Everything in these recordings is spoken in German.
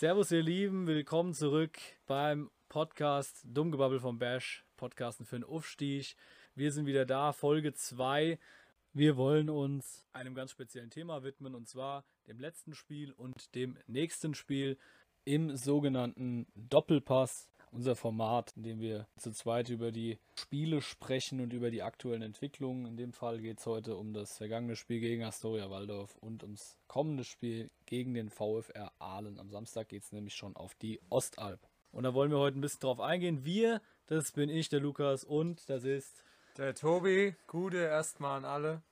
Servus, ihr Lieben, willkommen zurück beim Podcast Dummgebabbel vom Bash, Podcasten für den Aufstieg. Wir sind wieder da, Folge 2. Wir wollen uns einem ganz speziellen Thema widmen und zwar dem letzten Spiel und dem nächsten Spiel im sogenannten Doppelpass unser Format, in dem wir zu zweit über die Spiele sprechen und über die aktuellen Entwicklungen. In dem Fall geht es heute um das vergangene Spiel gegen Astoria Waldorf und ums kommende Spiel gegen den VfR Aalen. Am Samstag geht es nämlich schon auf die Ostalb. Und da wollen wir heute ein bisschen drauf eingehen. Wir, das bin ich, der Lukas, und das ist der Tobi. Gute erstmal an alle.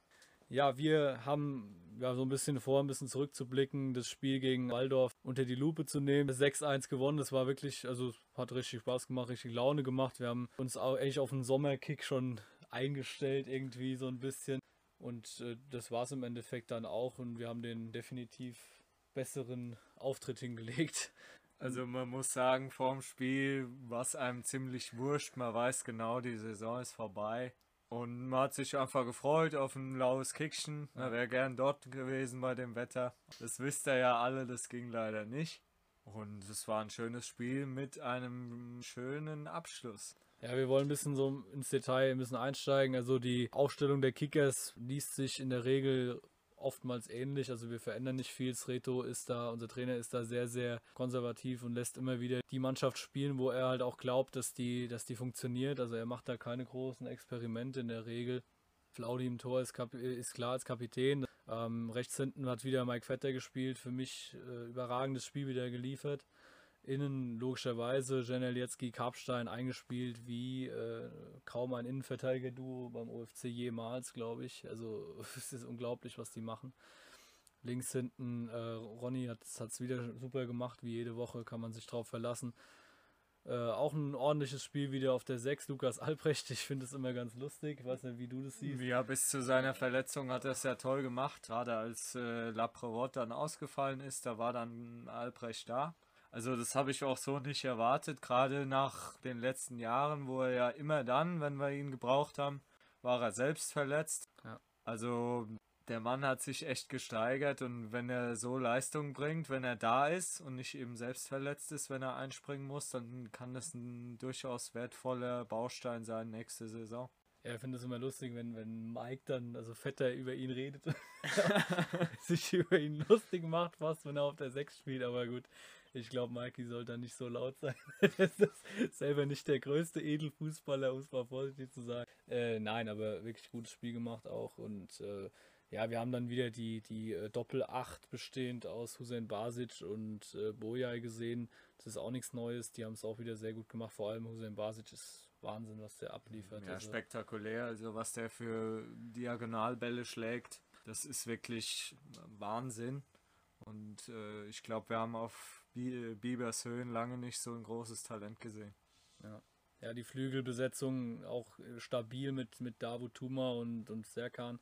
Ja, wir haben ja, so ein bisschen vor, ein bisschen zurückzublicken, das Spiel gegen Waldorf unter die Lupe zu nehmen. 6-1 gewonnen, das war wirklich, also hat richtig Spaß gemacht, richtig Laune gemacht. Wir haben uns auch echt auf einen Sommerkick schon eingestellt, irgendwie so ein bisschen. Und äh, das war es im Endeffekt dann auch und wir haben den definitiv besseren Auftritt hingelegt. Also man muss sagen, vorm Spiel war es einem ziemlich wurscht. Man weiß genau, die Saison ist vorbei. Und man hat sich einfach gefreut auf ein laues Kickchen. Er wäre gern dort gewesen bei dem Wetter. Das wisst ihr ja alle, das ging leider nicht. Und es war ein schönes Spiel mit einem schönen Abschluss. Ja, wir wollen ein bisschen so ins Detail ein bisschen einsteigen. Also die Aufstellung der Kickers liest sich in der Regel oftmals ähnlich. Also wir verändern nicht viel. Sreto ist da, unser Trainer ist da sehr, sehr konservativ und lässt immer wieder die Mannschaft spielen, wo er halt auch glaubt, dass die, dass die funktioniert. Also er macht da keine großen Experimente in der Regel. Flaudi im Tor ist, ist klar als Kapitän. Ähm, rechts hinten hat wieder Mike Vetter gespielt. Für mich äh, überragendes Spiel wieder geliefert. Innen logischerweise Janelietzki, Karpstein eingespielt wie äh, kaum ein Innenverteidiger-Duo beim OFC jemals, glaube ich. Also es ist unglaublich, was die machen. Links hinten, äh, Ronny hat es wieder super gemacht, wie jede Woche, kann man sich drauf verlassen. Äh, auch ein ordentliches Spiel wieder auf der 6, Lukas Albrecht. Ich finde es immer ganz lustig. Ich weiß nicht, wie du das siehst. Ja, bis zu seiner Verletzung hat er es ja toll gemacht. Gerade als äh, Laprevot dann ausgefallen ist, da war dann Albrecht da. Also das habe ich auch so nicht erwartet, gerade nach den letzten Jahren, wo er ja immer dann, wenn wir ihn gebraucht haben, war er selbst verletzt. Ja. Also der Mann hat sich echt gesteigert und wenn er so Leistung bringt, wenn er da ist und nicht eben selbst verletzt ist, wenn er einspringen muss, dann kann das ein durchaus wertvoller Baustein sein nächste Saison. Ja, ich finde es immer lustig, wenn, wenn Mike dann, also Vetter über ihn redet, sich über ihn lustig macht, fast wenn er auf der 6 spielt, aber gut, ich glaube, Mikey soll da nicht so laut sein. er ist selber nicht der größte Edelfußballer, um es mal vorsichtig zu sagen. Äh, nein, aber wirklich gutes Spiel gemacht auch und äh, ja, wir haben dann wieder die, die äh, Doppel-8 bestehend aus Hussein Basic und äh, Boyai gesehen. Das ist auch nichts Neues. Die haben es auch wieder sehr gut gemacht. Vor allem Hussein Basic ist Wahnsinn, was der abliefert. Ja, also. spektakulär. Also was der für Diagonalbälle schlägt, das ist wirklich Wahnsinn. Und äh, ich glaube, wir haben auf Bibers Höhen lange nicht so ein großes Talent gesehen. Ja. Ja, die Flügelbesetzung auch äh, stabil mit, mit Davut Tuma und, und Serkan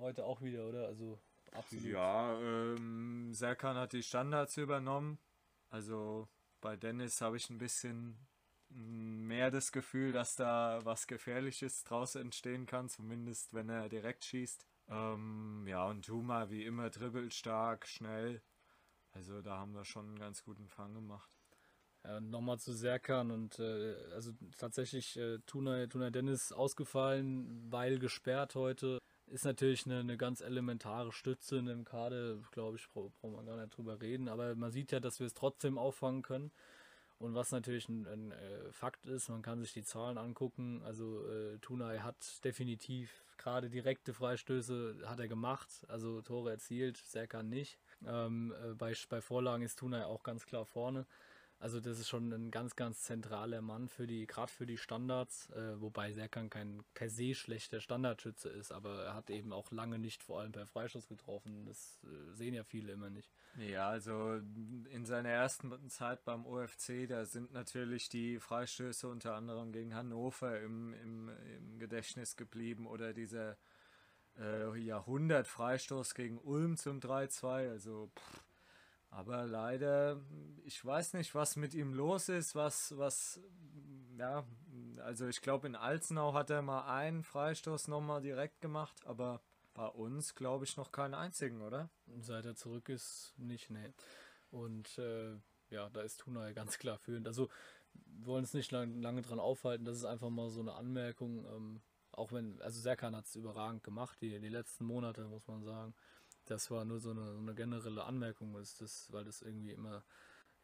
heute auch wieder, oder? Also absolut. Ja, ähm, Serkan hat die Standards übernommen. Also bei Dennis habe ich ein bisschen mehr das Gefühl, dass da was Gefährliches draus entstehen kann, zumindest wenn er direkt schießt. Ähm, ja, und Tuma wie immer dribbelt stark, schnell. Also da haben wir schon einen ganz guten Fang gemacht. Ja, nochmal zu Serkan und äh, also tatsächlich äh, Tuna, Tuna Dennis ausgefallen, weil gesperrt heute ist natürlich eine, eine ganz elementare Stütze in dem Kader, glaube ich, braucht man gar nicht drüber reden. Aber man sieht ja, dass wir es trotzdem auffangen können. Und was natürlich ein, ein äh, Fakt ist, man kann sich die Zahlen angucken. Also äh, Tunay hat definitiv gerade direkte Freistöße hat er gemacht, also Tore erzielt, Serkan nicht. Ähm, äh, bei, bei Vorlagen ist Tunay auch ganz klar vorne. Also das ist schon ein ganz, ganz zentraler Mann für die, gerade für die Standards, äh, wobei Serkan kein per se schlechter Standardschütze ist, aber er hat eben auch lange nicht vor allem per Freistoß getroffen. Das äh, sehen ja viele immer nicht. Ja, also in seiner ersten Zeit beim OFC, da sind natürlich die Freistöße unter anderem gegen Hannover im, im, im Gedächtnis geblieben oder dieser äh, Jahrhundert-Freistoß gegen Ulm zum 3-2. Also aber leider, ich weiß nicht, was mit ihm los ist, was, was, ja, also ich glaube in Alzenau hat er mal einen Freistoß nochmal direkt gemacht, aber bei uns glaube ich noch keinen einzigen, oder? Seit er zurück ist, nicht, ne. Und äh, ja, da ist Tuna ja ganz klar führend. Also wir wollen uns nicht lang, lange dran aufhalten, das ist einfach mal so eine Anmerkung. Ähm, auch wenn, also Serkan hat es überragend gemacht, die, die letzten Monate, muss man sagen. Das war nur so eine, so eine generelle Anmerkung, ist das, weil das irgendwie immer,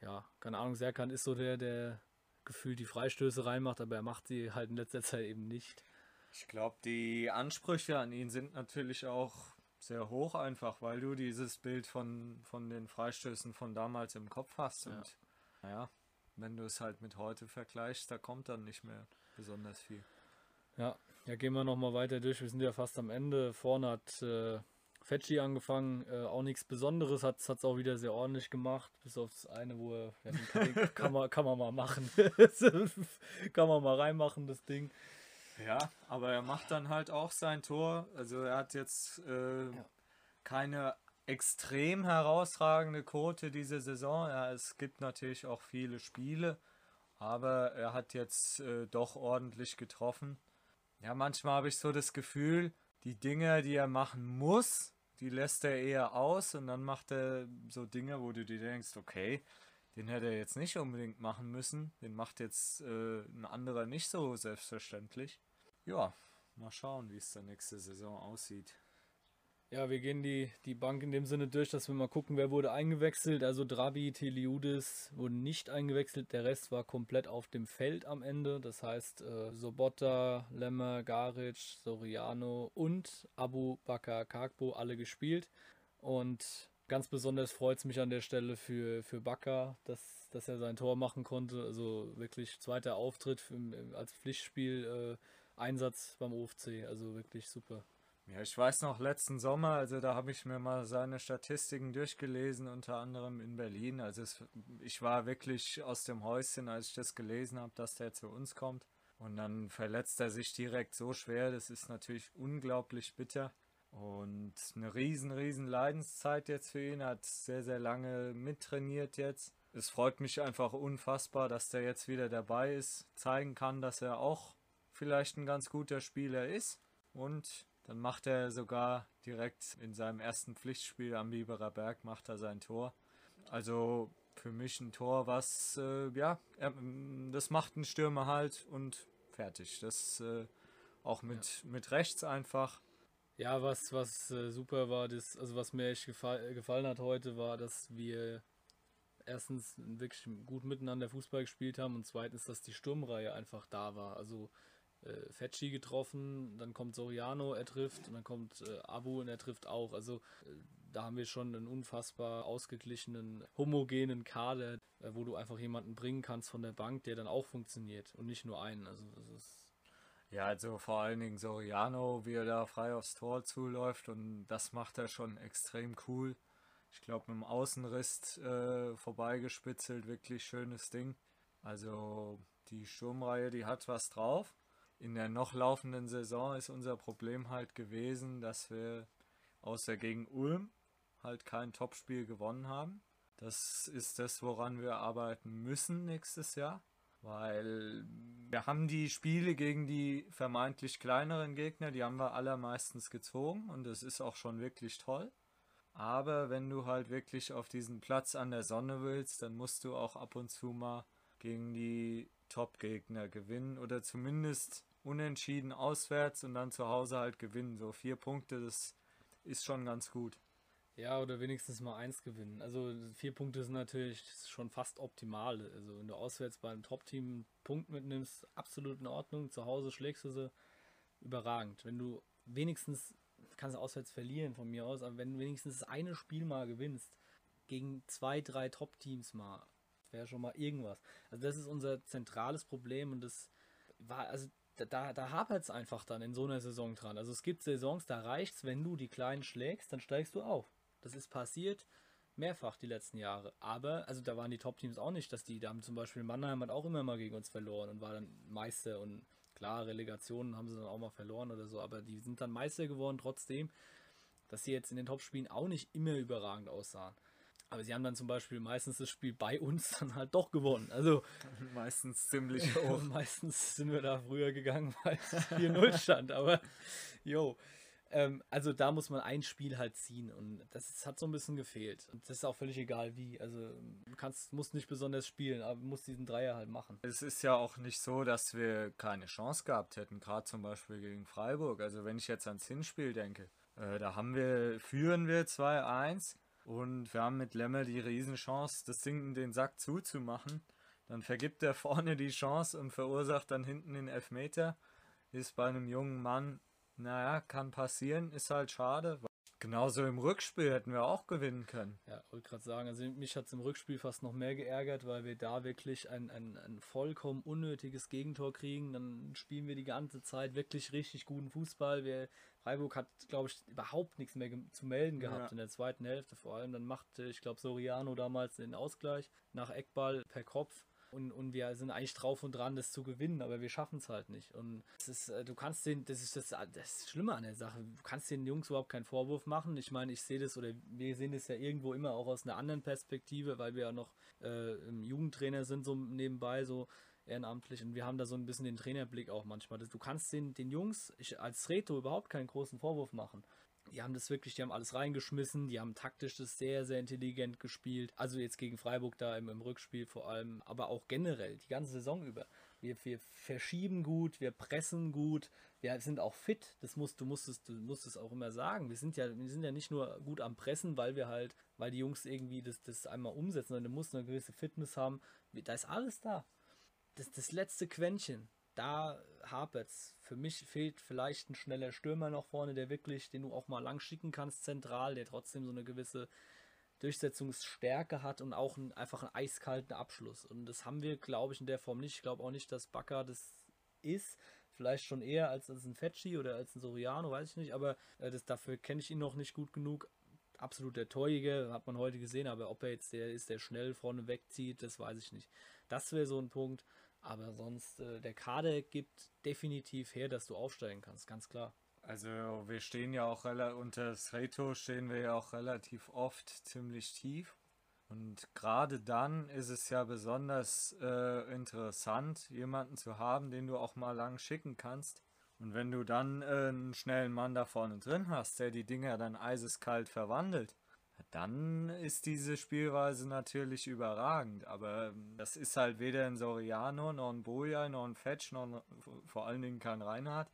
ja, keine Ahnung, Serkan ist so der, der gefühlt die Freistöße reinmacht, aber er macht sie halt in letzter Zeit eben nicht. Ich glaube, die Ansprüche an ihn sind natürlich auch sehr hoch, einfach weil du dieses Bild von, von den Freistößen von damals im Kopf hast. Und ja. naja, wenn du es halt mit heute vergleichst, da kommt dann nicht mehr besonders viel. Ja, ja, gehen wir nochmal weiter durch. Wir sind ja fast am Ende. Vorne hat äh, Fetschi angefangen. Äh, auch nichts Besonderes, hat es auch wieder sehr ordentlich gemacht. Bis auf das eine, wo er, ja, kann, kann, man, kann man mal machen. kann man mal reinmachen, das Ding. Ja, aber er macht dann halt auch sein Tor. Also er hat jetzt äh, ja. keine extrem herausragende Quote diese Saison. Ja, es gibt natürlich auch viele Spiele, aber er hat jetzt äh, doch ordentlich getroffen. Ja, manchmal habe ich so das Gefühl, die Dinge, die er machen muss, die lässt er eher aus und dann macht er so Dinge, wo du dir denkst, okay, den hätte er jetzt nicht unbedingt machen müssen. Den macht jetzt äh, ein anderer nicht so selbstverständlich. Ja, mal schauen, wie es dann nächste Saison aussieht. Ja, wir gehen die, die Bank in dem Sinne durch, dass wir mal gucken, wer wurde eingewechselt. Also Drabi, Teliudis wurden nicht eingewechselt. Der Rest war komplett auf dem Feld am Ende. Das heißt, äh, Sobotta, Lemmer, Garic, Soriano und Abu Bakar Kakbo alle gespielt. Und ganz besonders freut es mich an der Stelle für, für Bakar, dass, dass er sein Tor machen konnte. Also wirklich zweiter Auftritt für, als Pflichtspiel. Äh, Einsatz beim OFC, also wirklich super. Ja, ich weiß noch letzten Sommer, also da habe ich mir mal seine Statistiken durchgelesen, unter anderem in Berlin. Also es, ich war wirklich aus dem Häuschen, als ich das gelesen habe, dass der zu uns kommt. Und dann verletzt er sich direkt so schwer. Das ist natürlich unglaublich bitter. Und eine riesen, riesen Leidenszeit jetzt für ihn. Er hat sehr, sehr lange mittrainiert jetzt. Es freut mich einfach unfassbar, dass der jetzt wieder dabei ist, zeigen kann, dass er auch vielleicht ein ganz guter Spieler ist. Und dann macht er sogar direkt in seinem ersten Pflichtspiel am Biberer Berg macht er sein Tor. Also für mich ein Tor, was äh, ja, das macht ein Stürmer halt und fertig. Das äh, auch mit, ja. mit rechts einfach. Ja, was, was äh, super war, das, also was mir echt gefall, gefallen hat heute, war, dass wir erstens wirklich gut miteinander Fußball gespielt haben und zweitens, dass die Sturmreihe einfach da war. Also äh, Fetschi getroffen, dann kommt Soriano, er trifft und dann kommt äh, Abu und er trifft auch. Also äh, da haben wir schon einen unfassbar ausgeglichenen, homogenen Kader, äh, wo du einfach jemanden bringen kannst von der Bank, der dann auch funktioniert und nicht nur einen. Also das ist ja, also vor allen Dingen Soriano, wie er da frei aufs Tor zuläuft und das macht er schon extrem cool. Ich glaube, mit dem Außenriss äh, vorbeigespitzelt, wirklich schönes Ding. Also die Sturmreihe, die hat was drauf in der noch laufenden Saison ist unser Problem halt gewesen, dass wir außer gegen Ulm halt kein Topspiel gewonnen haben. Das ist das, woran wir arbeiten müssen nächstes Jahr, weil wir haben die Spiele gegen die vermeintlich kleineren Gegner, die haben wir allermeistens gezogen und das ist auch schon wirklich toll. Aber wenn du halt wirklich auf diesen Platz an der Sonne willst, dann musst du auch ab und zu mal gegen die Top-Gegner gewinnen oder zumindest unentschieden auswärts und dann zu Hause halt gewinnen. So vier Punkte, das ist schon ganz gut. Ja, oder wenigstens mal eins gewinnen. Also vier Punkte sind natürlich schon fast optimal. Also wenn du auswärts beim Top-Team einen Punkt mitnimmst, absolut in Ordnung. Zu Hause schlägst du sie überragend. Wenn du wenigstens, kannst du auswärts verlieren von mir aus, aber wenn du wenigstens das eine Spiel mal gewinnst, gegen zwei, drei Top-Teams mal, wäre schon mal irgendwas. Also das ist unser zentrales Problem und das war, also da, da hapert es einfach dann in so einer Saison dran. Also es gibt Saisons, da reicht es, wenn du die Kleinen schlägst, dann steigst du auf. Das ist passiert mehrfach die letzten Jahre. Aber, also da waren die Top-Teams auch nicht, dass die, da haben zum Beispiel Mannheim hat auch immer mal gegen uns verloren und war dann Meister und klar, Relegationen haben sie dann auch mal verloren oder so, aber die sind dann Meister geworden trotzdem, dass sie jetzt in den Top-Spielen auch nicht immer überragend aussahen. Aber sie haben dann zum Beispiel meistens das Spiel bei uns dann halt doch gewonnen. Also meistens ziemlich hoch. meistens sind wir da früher gegangen, weil es 4-0 stand. Aber jo. ähm, also da muss man ein Spiel halt ziehen und das ist, hat so ein bisschen gefehlt. Und das ist auch völlig egal wie. Also du kannst, musst nicht besonders spielen, aber du musst diesen Dreier halt machen. Es ist ja auch nicht so, dass wir keine Chance gehabt hätten, gerade zum Beispiel gegen Freiburg. Also wenn ich jetzt ans Hinspiel denke, äh, da haben wir, führen wir 2-1 und wir haben mit Lemme die Riesenchance, das Ding in den Sack zuzumachen. Dann vergibt er vorne die Chance und verursacht dann hinten den Elfmeter. Ist bei einem jungen Mann, naja, kann passieren, ist halt schade. Genauso im Rückspiel hätten wir auch gewinnen können. Ja, wollte gerade sagen, also mich hat es im Rückspiel fast noch mehr geärgert, weil wir da wirklich ein, ein, ein vollkommen unnötiges Gegentor kriegen. Dann spielen wir die ganze Zeit wirklich richtig guten Fußball. Wir, Freiburg hat, glaube ich, überhaupt nichts mehr zu melden gehabt ja. in der zweiten Hälfte vor allem. Dann machte, ich glaube, Soriano damals den Ausgleich nach Eckball per Kopf und, und wir sind eigentlich drauf und dran, das zu gewinnen, aber wir schaffen es halt nicht. Und das ist, äh, du kannst den, das ist das, das Schlimme an der Sache, du kannst den Jungs überhaupt keinen Vorwurf machen. Ich meine, ich sehe das oder wir sehen das ja irgendwo immer auch aus einer anderen Perspektive, weil wir ja noch äh, Jugendtrainer sind, so nebenbei, so ehrenamtlich und wir haben da so ein bisschen den Trainerblick auch manchmal. Du kannst den, den Jungs ich, als Reto überhaupt keinen großen Vorwurf machen die haben das wirklich, die haben alles reingeschmissen, die haben taktisch das sehr, sehr intelligent gespielt. Also jetzt gegen Freiburg da im, im Rückspiel vor allem, aber auch generell die ganze Saison über. Wir, wir verschieben gut, wir pressen gut, wir sind auch fit. Das musst du musstest, du musst es auch immer sagen. Wir sind ja, wir sind ja nicht nur gut am Pressen, weil wir halt, weil die Jungs irgendwie das, das einmal umsetzen, sondern du musst eine gewisse Fitness haben. Da ist alles da. Das, das letzte Quäntchen, da hapert's. Für mich fehlt vielleicht ein schneller Stürmer noch vorne, der wirklich, den du auch mal lang schicken kannst, zentral, der trotzdem so eine gewisse Durchsetzungsstärke hat und auch einen, einfach einen eiskalten Abschluss. Und das haben wir, glaube ich, in der Form nicht. Ich glaube auch nicht, dass Bakker das ist. Vielleicht schon eher als, als ein Fetschi oder als ein Soriano, weiß ich nicht. Aber äh, das, dafür kenne ich ihn noch nicht gut genug. Absolut der Torjäger, hat man heute gesehen. Aber ob er jetzt der ist, der schnell vorne wegzieht, das weiß ich nicht. Das wäre so ein Punkt. Aber sonst, äh, der Kader gibt definitiv her, dass du aufsteigen kannst, ganz klar. Also wir stehen ja auch unter das Reto stehen wir ja auch relativ oft ziemlich tief. Und gerade dann ist es ja besonders äh, interessant, jemanden zu haben, den du auch mal lang schicken kannst. Und wenn du dann äh, einen schnellen Mann da vorne drin hast, der die Dinger dann eiseskalt verwandelt, dann ist diese Spielweise natürlich überragend. Aber ähm, das ist halt weder ein Soriano, noch ein Boja, noch ein Fetch, noch vor allen Dingen kein Reinhardt.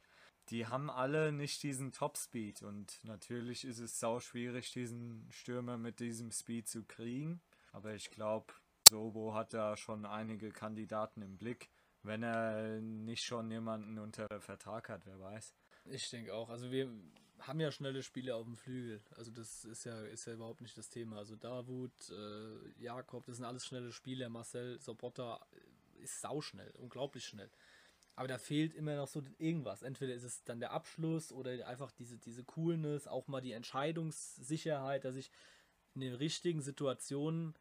Die haben alle nicht diesen Top-Speed und natürlich ist es sau schwierig, diesen Stürmer mit diesem Speed zu kriegen. Aber ich glaube, Sobo hat da schon einige Kandidaten im Blick, wenn er nicht schon jemanden unter Vertrag hat, wer weiß. Ich denke auch. Also wir, haben ja schnelle Spiele auf dem Flügel. Also das ist ja, ist ja überhaupt nicht das Thema. Also Davut, äh, Jakob, das sind alles schnelle Spieler. Marcel Sobotta ist sauschnell, unglaublich schnell. Aber da fehlt immer noch so irgendwas. Entweder ist es dann der Abschluss oder einfach diese, diese Coolness, auch mal die Entscheidungssicherheit, dass ich in den richtigen Situationen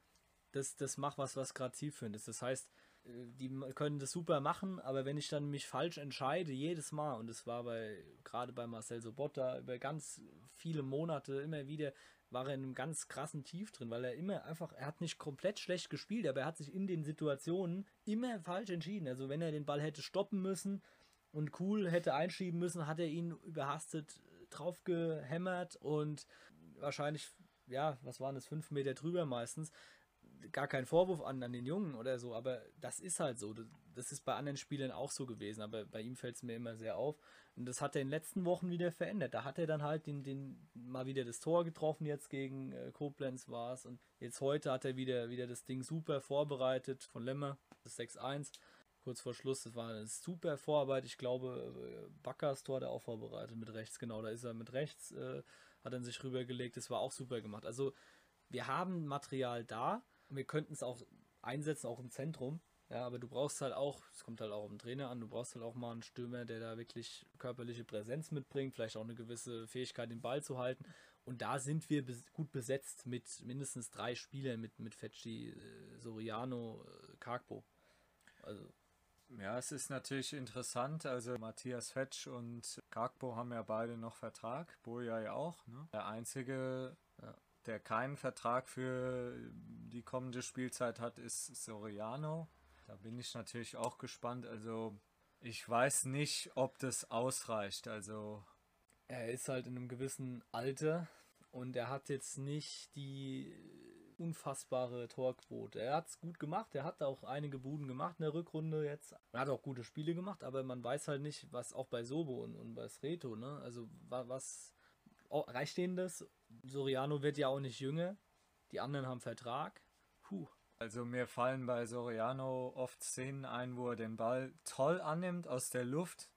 das, das mache, was, was gerade zielführend ist. Das heißt, die können das super machen, aber wenn ich dann mich falsch entscheide, jedes Mal, und das war bei, gerade bei Marcel Sobotta, über ganz viele Monate immer wieder, war er in einem ganz krassen Tief drin, weil er immer einfach, er hat nicht komplett schlecht gespielt, aber er hat sich in den Situationen immer falsch entschieden. Also wenn er den Ball hätte stoppen müssen und cool hätte einschieben müssen, hat er ihn überhastet drauf gehämmert und wahrscheinlich, ja, was waren das, fünf Meter drüber meistens gar kein Vorwurf an, an den Jungen oder so, aber das ist halt so. Das ist bei anderen Spielern auch so gewesen, aber bei ihm fällt es mir immer sehr auf. Und das hat er in den letzten Wochen wieder verändert. Da hat er dann halt den, den mal wieder das Tor getroffen, jetzt gegen äh, Koblenz war es. Und jetzt heute hat er wieder, wieder das Ding super vorbereitet von Lemmer, das 6-1. Kurz vor Schluss, das war eine super Vorarbeit. Ich glaube, äh, Backers Tor hat er auch vorbereitet mit rechts, genau. Da ist er mit rechts, äh, hat er sich rübergelegt. Das war auch super gemacht. Also, wir haben Material da wir könnten es auch einsetzen, auch im Zentrum. Ja, aber du brauchst halt auch, es kommt halt auch den Trainer an, du brauchst halt auch mal einen Stürmer, der da wirklich körperliche Präsenz mitbringt, vielleicht auch eine gewisse Fähigkeit, den Ball zu halten. Und da sind wir gut besetzt mit mindestens drei Spielern, mit, mit Fetschi, äh, Soriano, äh, Karkbo. Also. Ja, es ist natürlich interessant. Also Matthias Fetsch und Karkbo haben ja beide noch Vertrag, Boja ja auch. Ne? Der einzige der keinen Vertrag für die kommende Spielzeit hat, ist Soriano. Da bin ich natürlich auch gespannt. Also ich weiß nicht, ob das ausreicht. Also er ist halt in einem gewissen Alter und er hat jetzt nicht die unfassbare Torquote. Er hat es gut gemacht, er hat auch einige Buden gemacht in der Rückrunde jetzt. Er hat auch gute Spiele gemacht, aber man weiß halt nicht, was auch bei Sobo und, und bei Sreto, ne? Also was reicht denen das? Soriano wird ja auch nicht jünger. Die anderen haben Vertrag. Puh. Also mir fallen bei Soriano oft Szenen ein, wo er den Ball toll annimmt aus der Luft.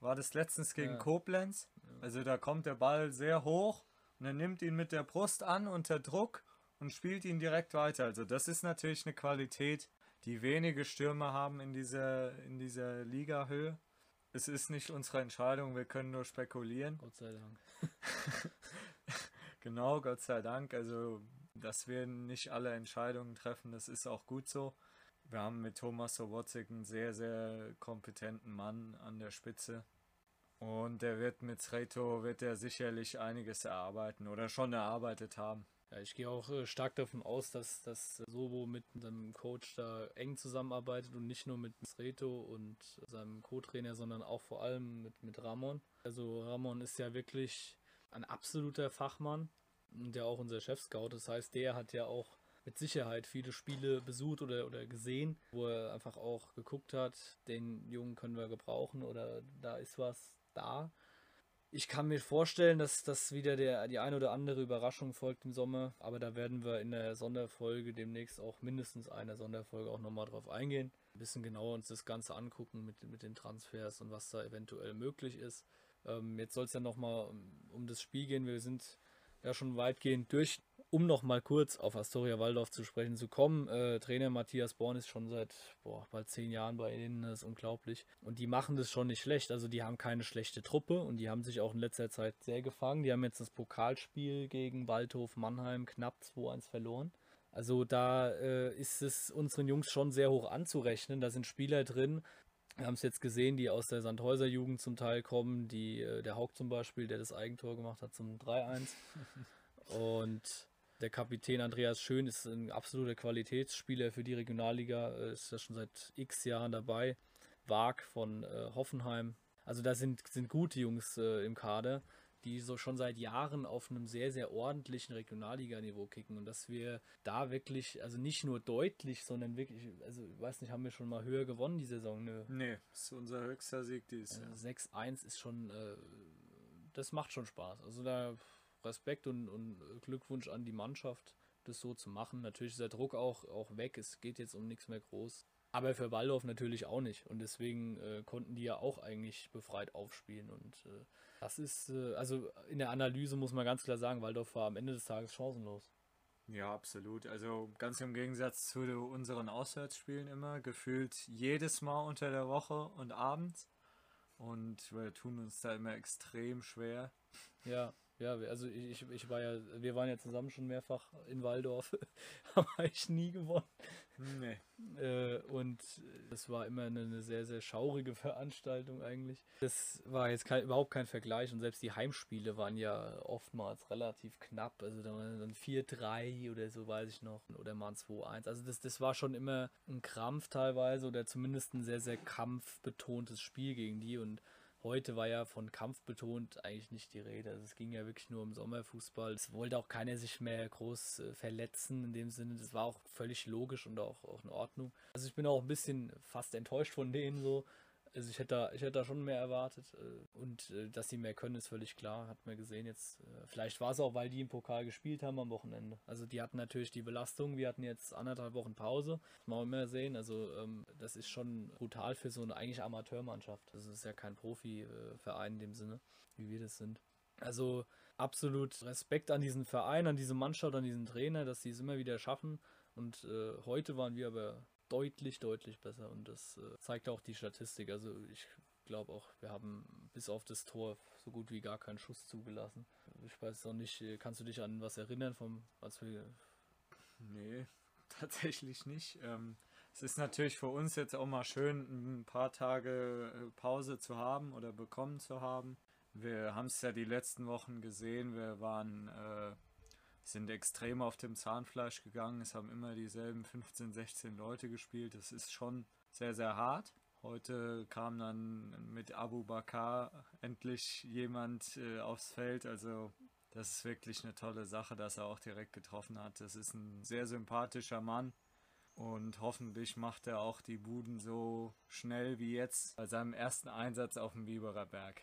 War das letztens gegen ja. Koblenz? Also da kommt der Ball sehr hoch und er nimmt ihn mit der Brust an unter Druck und spielt ihn direkt weiter. Also das ist natürlich eine Qualität, die wenige Stürmer haben in dieser, in dieser Liga-Höhe. Es ist nicht unsere Entscheidung, wir können nur spekulieren. Gott sei Dank. genau, Gott sei Dank. Also, dass wir nicht alle Entscheidungen treffen, das ist auch gut so. Wir haben mit Thomas Sobotzig einen sehr, sehr kompetenten Mann an der Spitze. Und der wird mit Sreto wird er sicherlich einiges erarbeiten oder schon erarbeitet haben. Ja, ich gehe auch äh, stark davon aus, dass, dass Sobo mit seinem Coach da eng zusammenarbeitet und nicht nur mit Sreto und seinem Co-Trainer, sondern auch vor allem mit, mit Ramon. Also Ramon ist ja wirklich ein absoluter Fachmann und ja auch unser Chef-Scout. Das heißt, der hat ja auch mit Sicherheit viele Spiele besucht oder, oder gesehen, wo er einfach auch geguckt hat, den Jungen können wir gebrauchen oder da ist was da. Ich kann mir vorstellen, dass das wieder der, die eine oder andere Überraschung folgt im Sommer, aber da werden wir in der Sonderfolge demnächst auch mindestens eine Sonderfolge auch nochmal drauf eingehen. Ein bisschen genauer uns das Ganze angucken mit, mit den Transfers und was da eventuell möglich ist. Ähm, jetzt soll es ja nochmal um, um das Spiel gehen. Wir sind ja schon weitgehend durch. Um noch mal kurz auf Astoria Waldorf zu sprechen zu kommen, äh, Trainer Matthias Born ist schon seit boah, bald zehn Jahren bei ihnen, das ist unglaublich. Und die machen das schon nicht schlecht. Also die haben keine schlechte Truppe und die haben sich auch in letzter Zeit sehr gefangen. Die haben jetzt das Pokalspiel gegen Waldhof Mannheim knapp 2-1 verloren. Also da äh, ist es unseren Jungs schon sehr hoch anzurechnen. Da sind Spieler drin, wir haben es jetzt gesehen, die aus der Sandhäuser Jugend zum Teil kommen, die, äh, der Haug zum Beispiel, der das Eigentor gemacht hat zum 3-1. Und der Kapitän Andreas Schön ist ein absoluter Qualitätsspieler für die Regionalliga, äh, ist ja schon seit x Jahren dabei. Wag von äh, Hoffenheim. Also da sind, sind gute Jungs äh, im Kader, die so schon seit Jahren auf einem sehr, sehr ordentlichen Regionalliganiveau kicken. Und dass wir da wirklich, also nicht nur deutlich, sondern wirklich, also ich weiß nicht, haben wir schon mal höher gewonnen die Saison? Nö. Nee, ist unser höchster Sieg dieses Jahr. 6-1 ist schon, äh, das macht schon Spaß. Also da Respekt und, und Glückwunsch an die Mannschaft, das so zu machen. Natürlich ist der Druck auch, auch weg, es geht jetzt um nichts mehr groß. Aber für Waldorf natürlich auch nicht. Und deswegen äh, konnten die ja auch eigentlich befreit aufspielen. Und äh, das ist, äh, also in der Analyse muss man ganz klar sagen, Waldorf war am Ende des Tages chancenlos. Ja, absolut. Also ganz im Gegensatz zu unseren Auswärtsspielen immer, gefühlt jedes Mal unter der Woche und abends. Und wir tun uns da immer extrem schwer. Ja, ja, also ich, ich war ja, wir waren ja zusammen schon mehrfach in Waldorf, haben eigentlich nie gewonnen. Nee. Äh, und es war immer eine, eine, sehr, sehr schaurige Veranstaltung eigentlich. Das war jetzt kein, überhaupt kein Vergleich und selbst die Heimspiele waren ja oftmals relativ knapp. Also dann 4-3 oder so, weiß ich noch, oder mal ein 2-1. Also das, das war schon immer ein Krampf teilweise oder zumindest ein sehr, sehr kampfbetontes Spiel gegen die und Heute war ja von Kampf betont eigentlich nicht die Rede. Also es ging ja wirklich nur um Sommerfußball. Es wollte auch keiner sich mehr groß äh, verletzen in dem Sinne. Das war auch völlig logisch und auch, auch in Ordnung. Also ich bin auch ein bisschen fast enttäuscht von denen so. Also ich hätte da, ich hätte da schon mehr erwartet. Äh, und äh, dass sie mehr können, ist völlig klar. Hat man gesehen jetzt. Äh, vielleicht war es auch, weil die im Pokal gespielt haben am Wochenende. Also die hatten natürlich die Belastung. Wir hatten jetzt anderthalb Wochen Pause. Das muss man immer sehen. Also ähm, das ist schon brutal für so eine eigentlich Amateurmannschaft. Das ist ja kein Profiverein in dem Sinne, wie wir das sind. Also absolut Respekt an diesen Verein, an diese Mannschaft, an diesen Trainer, dass sie es immer wieder schaffen. Und äh, heute waren wir aber deutlich, deutlich besser und das äh, zeigt auch die Statistik. Also ich glaube auch, wir haben bis auf das Tor so gut wie gar keinen Schuss zugelassen. Ich weiß auch nicht, äh, kannst du dich an was erinnern vom, als wir... Nee, tatsächlich nicht. Ähm, es ist natürlich für uns jetzt auch mal schön, ein paar Tage äh, Pause zu haben oder bekommen zu haben. Wir haben es ja die letzten Wochen gesehen. Wir waren äh, sind extrem auf dem Zahnfleisch gegangen. Es haben immer dieselben 15, 16 Leute gespielt. Das ist schon sehr, sehr hart. Heute kam dann mit Abu Bakar endlich jemand äh, aufs Feld. Also das ist wirklich eine tolle Sache, dass er auch direkt getroffen hat. Das ist ein sehr sympathischer Mann. Und hoffentlich macht er auch die Buden so schnell wie jetzt bei seinem ersten Einsatz auf dem Biberer Berg.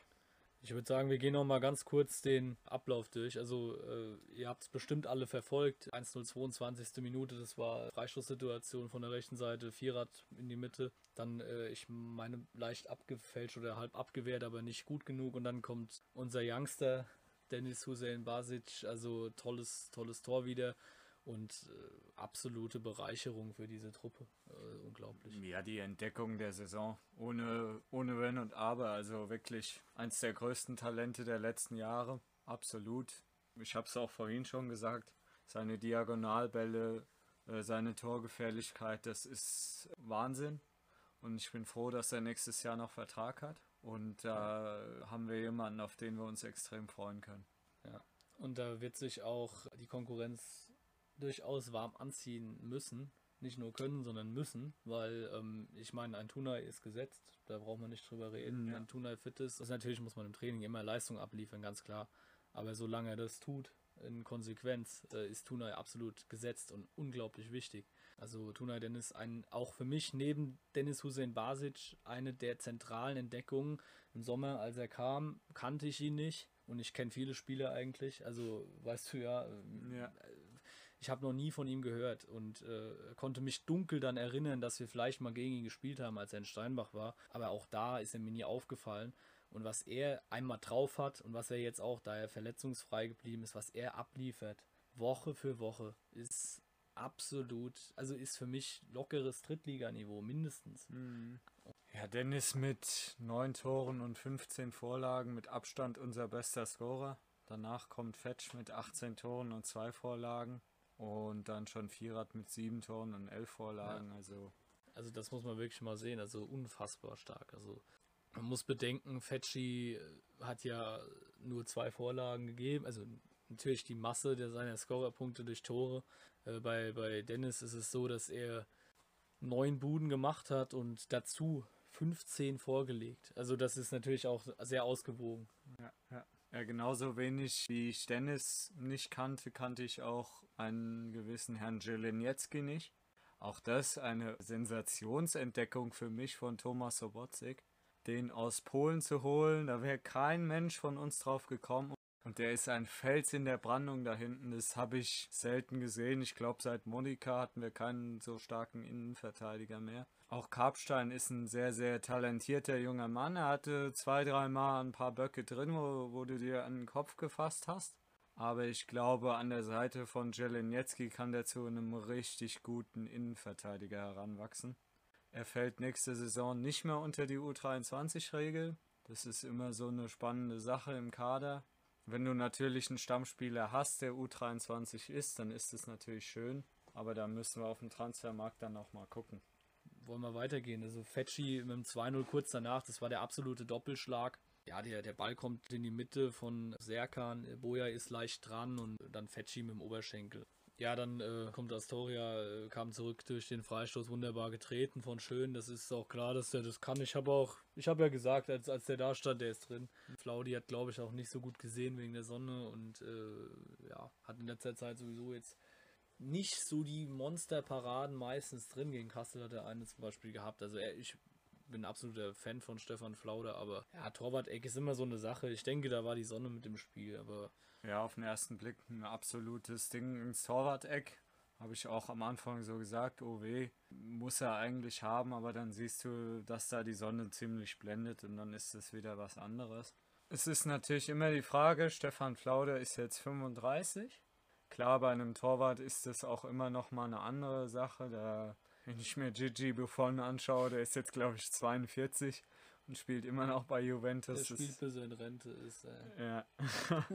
Ich würde sagen, wir gehen noch mal ganz kurz den Ablauf durch. Also äh, ihr habt es bestimmt alle verfolgt. 1-0, 22. Minute, das war Freistoßsituation von der rechten Seite, Vierrad in die Mitte. Dann, äh, ich meine, leicht abgefälscht oder halb abgewehrt, aber nicht gut genug. Und dann kommt unser Youngster, Dennis Hussein Basic, also tolles, tolles Tor wieder und äh, absolute Bereicherung für diese Truppe. Äh, unglaublich. Ja, die Entdeckung der Saison ohne, ohne Wenn und Aber. Also wirklich eins der größten Talente der letzten Jahre. Absolut. Ich habe es auch vorhin schon gesagt. Seine Diagonalbälle, äh, seine Torgefährlichkeit, das ist Wahnsinn. Und ich bin froh, dass er nächstes Jahr noch Vertrag hat. Und da haben wir jemanden, auf den wir uns extrem freuen können. Ja. Und da wird sich auch die Konkurrenz durchaus warm anziehen müssen. Nicht nur können, sondern müssen, weil ähm, ich meine, ein Tunai ist gesetzt, da braucht man nicht drüber reden. Ja. Wenn Tunai fit ist, also natürlich muss man im Training immer Leistung abliefern, ganz klar. Aber solange er das tut, in Konsequenz, äh, ist Tunai absolut gesetzt und unglaublich wichtig. Also Tunai Dennis, ein, auch für mich neben Dennis Hussein Basic, eine der zentralen Entdeckungen. Im Sommer, als er kam, kannte ich ihn nicht und ich kenne viele Spieler eigentlich. Also weißt du ja, ja ich habe noch nie von ihm gehört und äh, konnte mich dunkel dann erinnern, dass wir vielleicht mal gegen ihn gespielt haben, als er in Steinbach war. Aber auch da ist er mir nie aufgefallen. Und was er einmal drauf hat und was er jetzt auch, da er verletzungsfrei geblieben ist, was er abliefert, Woche für Woche, ist absolut, also ist für mich lockeres Drittliganiveau, mindestens. Mhm. Ja, Dennis mit neun Toren und 15 Vorlagen, mit Abstand unser bester Scorer. Danach kommt Fetch mit 18 Toren und zwei Vorlagen. Und dann schon Vierrad mit sieben Toren und elf Vorlagen. Ja. Also. also das muss man wirklich mal sehen. Also unfassbar stark. Also man muss bedenken, Fetschi hat ja nur zwei Vorlagen gegeben. Also natürlich die Masse der seiner Scorerpunkte durch Tore. Äh, bei, bei Dennis ist es so, dass er neun Buden gemacht hat und dazu 15 vorgelegt. Also das ist natürlich auch sehr ausgewogen. Ja, ja. Ja, genauso wenig wie ich Dennis nicht kannte, kannte ich auch einen gewissen Herrn Jeleniecki nicht. Auch das eine Sensationsentdeckung für mich von Thomas Sobotzik. Den aus Polen zu holen, da wäre kein Mensch von uns drauf gekommen. Und der ist ein Fels in der Brandung da hinten. Das habe ich selten gesehen. Ich glaube, seit Monika hatten wir keinen so starken Innenverteidiger mehr. Auch Karpstein ist ein sehr, sehr talentierter junger Mann. Er hatte zwei, dreimal ein paar Böcke drin, wo, wo du dir an den Kopf gefasst hast. Aber ich glaube, an der Seite von Jeleniecki kann der zu einem richtig guten Innenverteidiger heranwachsen. Er fällt nächste Saison nicht mehr unter die U23-Regel. Das ist immer so eine spannende Sache im Kader. Wenn du natürlich einen Stammspieler hast, der U23 ist, dann ist es natürlich schön. Aber da müssen wir auf dem Transfermarkt dann auch mal gucken. Wollen wir weitergehen? Also Fetschi mit dem 2-0 kurz danach, das war der absolute Doppelschlag. Ja, der, der Ball kommt in die Mitte von Serkan, Boja ist leicht dran und dann Fetschi mit dem Oberschenkel. Ja, dann äh, kommt Astoria, äh, kam zurück durch den Freistoß, wunderbar getreten von Schön. Das ist auch klar, dass der das kann. Ich habe auch, ich habe ja gesagt, als, als der da stand, der ist drin. Flaudi hat, glaube ich, auch nicht so gut gesehen wegen der Sonne und äh, ja, hat in letzter Zeit sowieso jetzt nicht so die Monsterparaden meistens drin. Gegen Kassel hat er eine zum Beispiel gehabt. Also er, ich bin absoluter Fan von Stefan Flauder, aber ja, Torwart-Eck ist immer so eine Sache. Ich denke, da war die Sonne mit dem Spiel, aber ja, auf den ersten Blick ein absolutes Ding ins Torwart-Eck. Habe ich auch am Anfang so gesagt, oh weh, muss er eigentlich haben, aber dann siehst du, dass da die Sonne ziemlich blendet und dann ist es wieder was anderes. Es ist natürlich immer die Frage, Stefan Flauder ist jetzt 35. Klar, bei einem Torwart ist es auch immer noch mal eine andere Sache. Da, wenn ich mir Gigi Buffon anschaue, der ist jetzt glaube ich 42 und spielt immer noch bei Juventus. Der spielt bis er in Rente ist. Ey. Ja.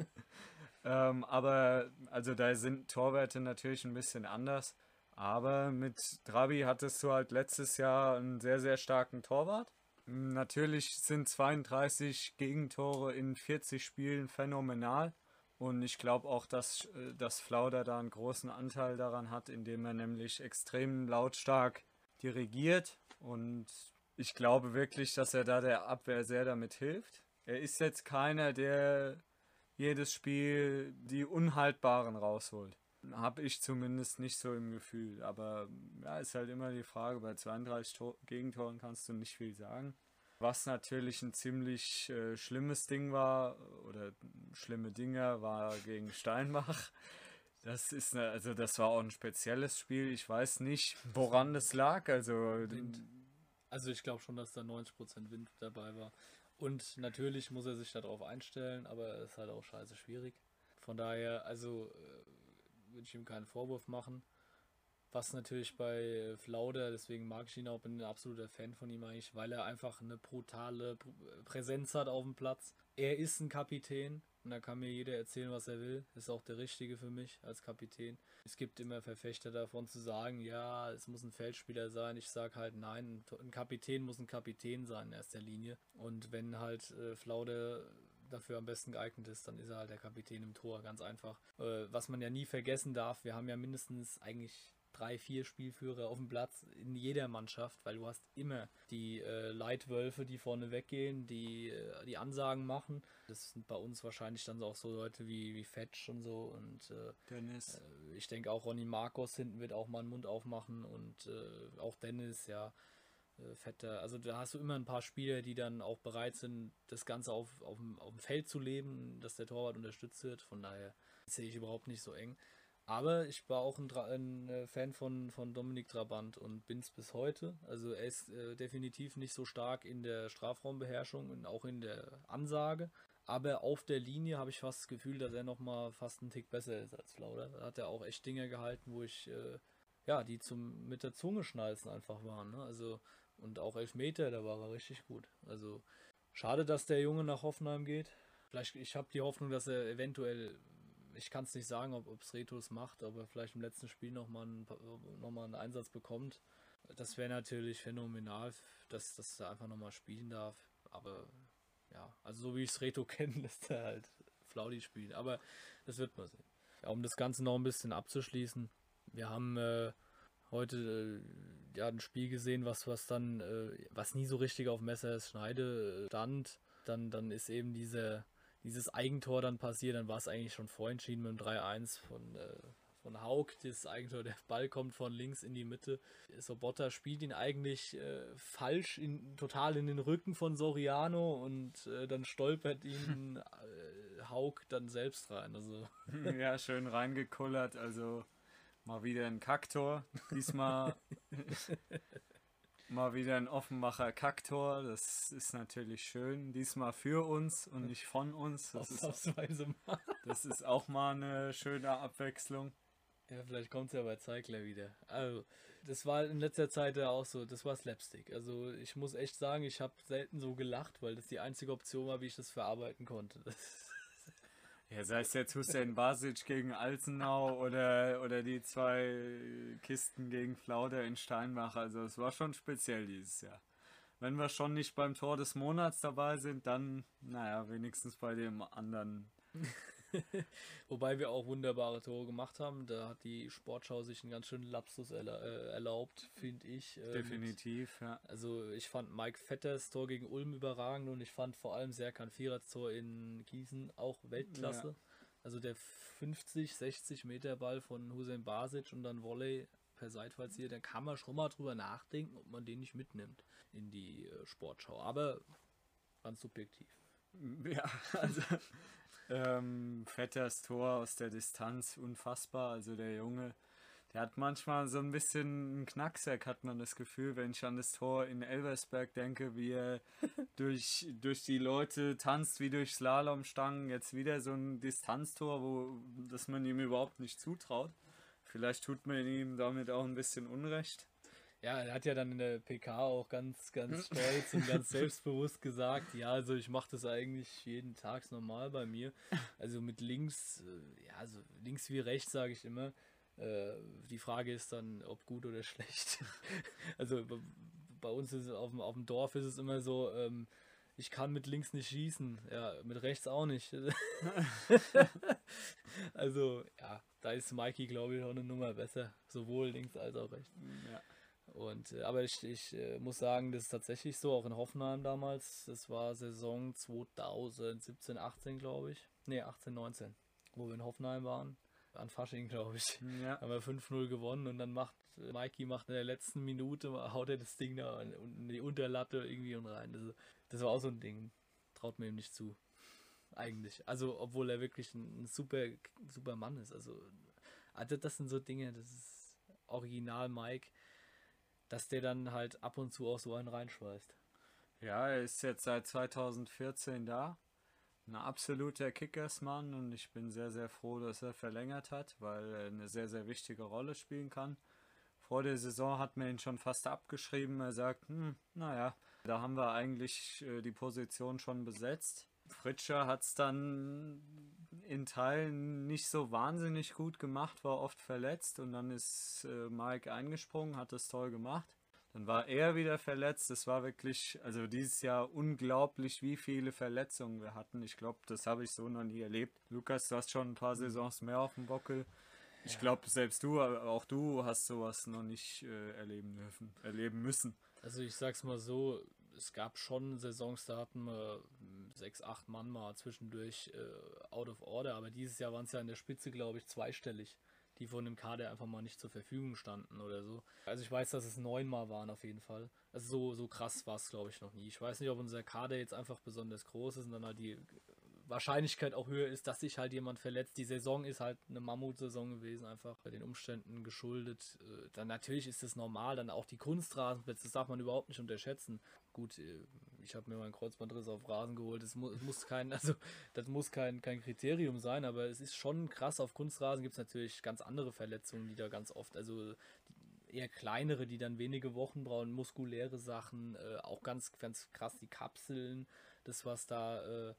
Ähm, aber also da sind Torwerte natürlich ein bisschen anders. Aber mit Drabi hattest du halt letztes Jahr einen sehr, sehr starken Torwart. Natürlich sind 32 Gegentore in 40 Spielen phänomenal. Und ich glaube auch, dass, äh, dass Flauder da einen großen Anteil daran hat, indem er nämlich extrem lautstark dirigiert. Und ich glaube wirklich, dass er da der Abwehr sehr damit hilft. Er ist jetzt keiner, der jedes Spiel die Unhaltbaren rausholt. Habe ich zumindest nicht so im Gefühl. Aber ja, ist halt immer die Frage, bei 32 Tor Gegentoren kannst du nicht viel sagen. Was natürlich ein ziemlich äh, schlimmes Ding war, oder schlimme Dinger, war gegen Steinbach. Das ist eine, also das war auch ein spezielles Spiel. Ich weiß nicht, woran das lag. Also, Wind. also ich glaube schon, dass da 90% Wind dabei war. Und natürlich muss er sich darauf einstellen, aber es ist halt auch scheiße schwierig. Von daher, also äh, würde ich ihm keinen Vorwurf machen. Was natürlich bei Flauder, deswegen mag ich ihn auch, bin ein absoluter Fan von ihm eigentlich, weil er einfach eine brutale Präsenz hat auf dem Platz. Er ist ein Kapitän, und da kann mir jeder erzählen, was er will. Ist auch der Richtige für mich als Kapitän. Es gibt immer Verfechter davon zu sagen, ja, es muss ein Feldspieler sein. Ich sage halt, nein, ein Kapitän muss ein Kapitän sein in erster Linie. Und wenn halt äh, Flaude dafür am besten geeignet ist, dann ist er halt der Kapitän im Tor, ganz einfach. Äh, was man ja nie vergessen darf, wir haben ja mindestens eigentlich drei, vier Spielführer auf dem Platz in jeder Mannschaft, weil du hast immer die äh, Leitwölfe, die vorne weggehen, die äh, die Ansagen machen. Das sind bei uns wahrscheinlich dann auch so Leute wie, wie Fetch und so und äh, Dennis. Äh, ich denke auch Ronny Marcos hinten wird auch mal einen Mund aufmachen und äh, auch Dennis, ja. Äh, Fetter, also da hast du immer ein paar Spieler, die dann auch bereit sind, das Ganze auf, auf, auf dem Feld zu leben, dass der Torwart unterstützt wird. Von daher sehe ich überhaupt nicht so eng. Aber ich war auch ein, ein äh, Fan von, von Dominik Trabant und bin es bis heute. Also er ist äh, definitiv nicht so stark in der Strafraumbeherrschung und auch in der Ansage. Aber auf der Linie habe ich fast das Gefühl, dass er nochmal fast einen Tick besser ist als Flauder. Da hat er auch echt Dinge gehalten, wo ich, äh, ja, die zum mit der Zunge schnalzen einfach waren. Ne? Also, und auch Elfmeter, da war er richtig gut. Also, schade, dass der Junge nach Hoffenheim geht. Vielleicht, ich habe die Hoffnung, dass er eventuell ich kann es nicht sagen, ob es Retos macht, aber vielleicht im letzten Spiel nochmal einen, noch einen Einsatz bekommt. Das wäre natürlich phänomenal, dass, dass er einfach nochmal spielen darf. Aber ja, also so wie ich Reto kenne, lässt er halt Flaudi spielen. Aber das wird man sehen. Ja, um das Ganze noch ein bisschen abzuschließen, wir haben äh, heute äh, ja ein Spiel gesehen, was, was dann, äh, was nie so richtig auf Messers Schneide stand. Dann, dann ist eben diese dieses Eigentor dann passiert, dann war es eigentlich schon vorentschieden mit dem 3-1 von, äh, von Haug. Das Eigentor, der Ball kommt von links in die Mitte. Sobotta spielt ihn eigentlich äh, falsch, in, total in den Rücken von Soriano und äh, dann stolpert ihn äh, Haug dann selbst rein. Also. Ja, schön reingekullert. Also mal wieder ein Kaktor. Diesmal Mal wieder ein Offenbacher Kacktor. Das ist natürlich schön. Diesmal für uns und nicht von uns. Das, ist, das ist auch mal eine schöne Abwechslung. Ja, vielleicht kommt es ja bei Zeigler wieder. Also, das war in letzter Zeit ja auch so, das war Slapstick. Also, ich muss echt sagen, ich habe selten so gelacht, weil das die einzige Option war, wie ich das verarbeiten konnte. Das ja, sei es jetzt Hussein Basic gegen Alzenau oder, oder die zwei Kisten gegen Flauder in Steinbach. Also es war schon speziell dieses Jahr. Wenn wir schon nicht beim Tor des Monats dabei sind, dann, naja, wenigstens bei dem anderen Wobei wir auch wunderbare Tore gemacht haben. Da hat die Sportschau sich einen ganz schönen Lapsus äh, erlaubt, finde ich. Ähm, Definitiv, ja. Also ich fand Mike Vetters Tor gegen Ulm überragend und ich fand vor allem Serkan Firats Tor in Gießen auch Weltklasse. Ja. Also der 50, 60 Meter Ball von Hussein Basic und dann Volley per Seitfalls hier, da kann man schon mal drüber nachdenken, ob man den nicht mitnimmt in die äh, Sportschau. Aber ganz subjektiv. Ja, also ähm, Vetters Tor aus der Distanz, unfassbar. Also der Junge, der hat manchmal so ein bisschen einen Knacksack, hat man das Gefühl, wenn ich an das Tor in Elversberg denke, wie er durch, durch die Leute tanzt, wie durch Slalomstangen. Jetzt wieder so ein Distanztor, wo das man ihm überhaupt nicht zutraut. Vielleicht tut man ihm damit auch ein bisschen Unrecht. Ja, er hat ja dann in der PK auch ganz, ganz stolz und ganz selbstbewusst gesagt, ja, also ich mache das eigentlich jeden Tag normal bei mir. Also mit links, äh, ja, also links wie rechts sage ich immer. Äh, die Frage ist dann, ob gut oder schlecht. also bei uns ist auf dem, auf dem Dorf ist es immer so, ähm, ich kann mit links nicht schießen, ja, mit rechts auch nicht. also, ja, da ist Mikey, glaube ich, auch eine Nummer besser. Sowohl links als auch rechts. Ja. Und, äh, aber ich, ich äh, muss sagen, das ist tatsächlich so, auch in Hoffenheim damals. Das war Saison 2017, 18, glaube ich. Ne, 18, 19, wo wir in Hoffenheim waren. An Fasching, glaube ich. Ja. Haben wir 5-0 gewonnen und dann macht äh, Mikey macht in der letzten Minute, haut er das Ding da in, in die Unterlatte irgendwie und rein. Das, das war auch so ein Ding. Traut mir ihm nicht zu. Eigentlich. Also, obwohl er wirklich ein, ein super, super Mann ist. Also, also, das sind so Dinge, das ist original Mike dass der dann halt ab und zu auch so einen reinschweißt. Ja, er ist jetzt seit 2014 da. Ein absoluter Kickersmann und ich bin sehr, sehr froh, dass er verlängert hat, weil er eine sehr, sehr wichtige Rolle spielen kann. Vor der Saison hat man ihn schon fast abgeschrieben. Er sagt, hm, naja, da haben wir eigentlich äh, die Position schon besetzt. Fritscher hat es dann in Teilen nicht so wahnsinnig gut gemacht, war oft verletzt und dann ist äh, Mike eingesprungen, hat das toll gemacht. Dann war er wieder verletzt. Es war wirklich, also dieses Jahr unglaublich, wie viele Verletzungen wir hatten. Ich glaube, das habe ich so noch nie erlebt. Lukas, du hast schon ein paar Saisons mehr auf dem Bockel. Ich glaube, selbst du, auch du hast sowas noch nicht äh, erleben dürfen, erleben müssen. Also ich sag's mal so, es gab schon Saisons, da hatten wir sechs, acht Mann mal zwischendurch äh, out of order, aber dieses Jahr waren es ja in der Spitze, glaube ich, zweistellig, die von dem Kader einfach mal nicht zur Verfügung standen oder so. Also ich weiß, dass es neun Mal waren auf jeden Fall. Also so, so krass war es, glaube ich, noch nie. Ich weiß nicht, ob unser Kader jetzt einfach besonders groß ist und dann halt die Wahrscheinlichkeit auch höher ist, dass sich halt jemand verletzt. Die Saison ist halt eine Mammutsaison gewesen, einfach bei den Umständen geschuldet. Äh, dann natürlich ist es normal, dann auch die Kunstrasenplätze, das darf man überhaupt nicht unterschätzen. Gut, äh, ich habe mir meinen Kreuzbandriss auf Rasen geholt. Das muss, muss kein, also das muss kein, kein Kriterium sein, aber es ist schon krass. Auf Kunstrasen gibt es natürlich ganz andere Verletzungen, die da ganz oft, also eher kleinere, die dann wenige Wochen brauchen, muskuläre Sachen, äh, auch ganz, ganz krass die Kapseln, das was da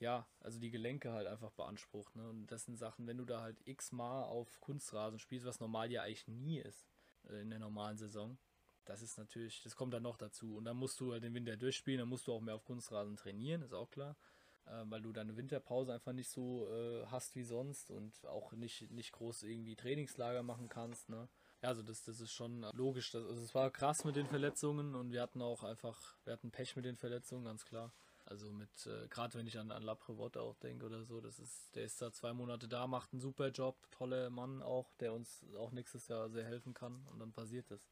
ja, also die Gelenke halt einfach beansprucht. Ne? Und das sind Sachen, wenn du da halt x-mal auf Kunstrasen spielst, was normal ja eigentlich nie ist äh, in der normalen Saison, das ist natürlich, das kommt dann noch dazu. Und dann musst du halt den Winter durchspielen, dann musst du auch mehr auf Kunstrasen trainieren, ist auch klar. Äh, weil du deine Winterpause einfach nicht so äh, hast wie sonst und auch nicht, nicht groß irgendwie Trainingslager machen kannst. Ne? Ja, also das, das ist schon logisch. Das, also es war krass mit den Verletzungen und wir hatten auch einfach, wir hatten Pech mit den Verletzungen, ganz klar. Also mit, äh, gerade wenn ich an, an La Prévotte auch denke oder so, das ist, der ist da zwei Monate da, macht einen super Job, toller Mann auch, der uns auch nächstes Jahr sehr helfen kann und dann passiert das.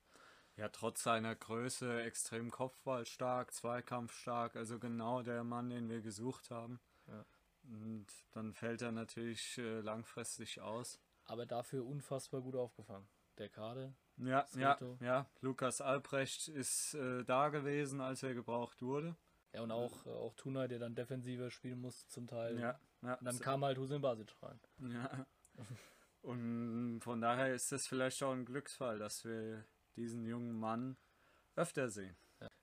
Ja, trotz seiner Größe extrem kopfballstark, zweikampfstark, also genau der Mann, den wir gesucht haben. Ja. Und dann fällt er natürlich äh, langfristig aus. Aber dafür unfassbar gut aufgefangen. Der Kade. Ja, ja, ja. Lukas Albrecht ist äh, da gewesen, als er gebraucht wurde. Ja, und auch, äh, auch Tuna, der dann defensiver spielen musste zum Teil. Ja, ja. Und dann kam halt Husin Basic rein. Ja. Und von daher ist es vielleicht auch ein Glücksfall, dass wir diesen jungen Mann öfter sehen.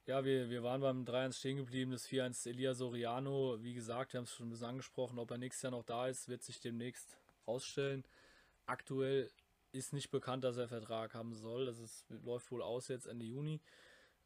Ja, wir, wir waren beim 3-1 stehen geblieben, das 4-1 Elia Soriano. Wie gesagt, wir haben es schon ein bisschen angesprochen, ob er nächstes Jahr noch da ist, wird sich demnächst rausstellen. Aktuell ist nicht bekannt, dass er Vertrag haben soll. Das ist, läuft wohl aus jetzt Ende Juni.